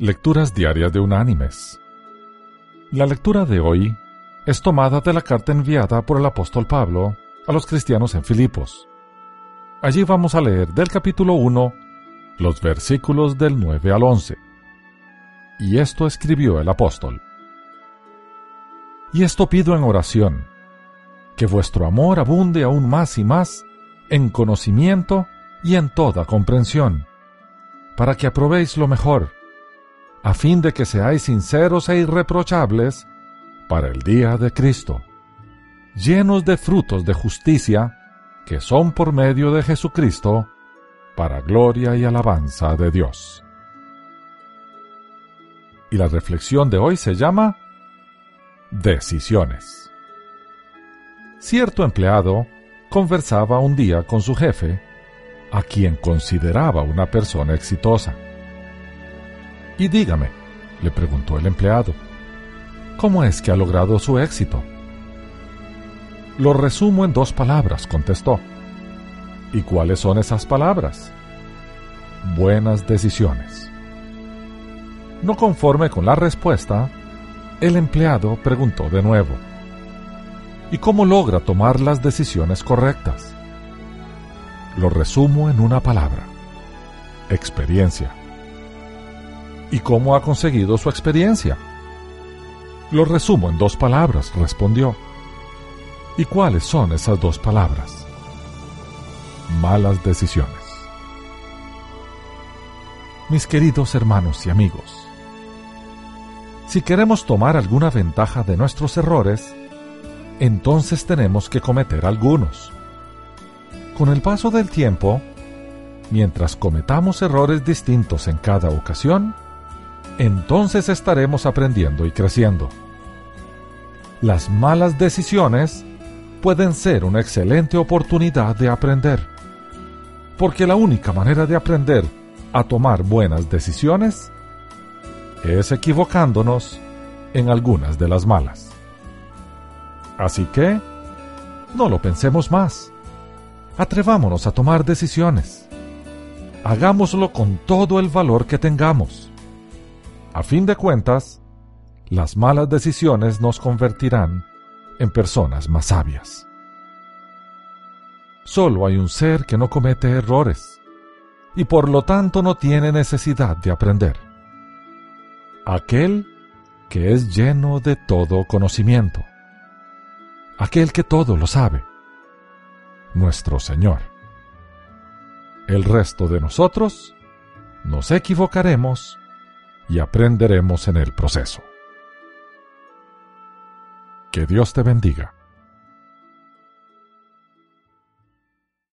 Lecturas Diarias de Unánimes. La lectura de hoy es tomada de la carta enviada por el apóstol Pablo a los cristianos en Filipos. Allí vamos a leer del capítulo 1 los versículos del 9 al 11. Y esto escribió el apóstol. Y esto pido en oración, que vuestro amor abunde aún más y más en conocimiento y en toda comprensión, para que aprobéis lo mejor, a fin de que seáis sinceros e irreprochables para el día de Cristo, llenos de frutos de justicia, que son por medio de Jesucristo, para gloria y alabanza de Dios. Y la reflexión de hoy se llama Decisiones. Cierto empleado conversaba un día con su jefe, a quien consideraba una persona exitosa. Y dígame, le preguntó el empleado, ¿cómo es que ha logrado su éxito? Lo resumo en dos palabras, contestó. ¿Y cuáles son esas palabras? Buenas decisiones. No conforme con la respuesta, el empleado preguntó de nuevo, ¿y cómo logra tomar las decisiones correctas? Lo resumo en una palabra, experiencia. ¿Y cómo ha conseguido su experiencia? Lo resumo en dos palabras, respondió. ¿Y cuáles son esas dos palabras? Malas decisiones. Mis queridos hermanos y amigos, si queremos tomar alguna ventaja de nuestros errores, entonces tenemos que cometer algunos. Con el paso del tiempo, mientras cometamos errores distintos en cada ocasión, entonces estaremos aprendiendo y creciendo. Las malas decisiones pueden ser una excelente oportunidad de aprender, porque la única manera de aprender a tomar buenas decisiones es equivocándonos en algunas de las malas. Así que, no lo pensemos más. Atrevámonos a tomar decisiones. Hagámoslo con todo el valor que tengamos a fin de cuentas, las malas decisiones nos convertirán en personas más sabias. Solo hay un ser que no comete errores y por lo tanto no tiene necesidad de aprender. Aquel que es lleno de todo conocimiento. Aquel que todo lo sabe. Nuestro Señor. El resto de nosotros nos equivocaremos y aprenderemos en el proceso. Que Dios te bendiga.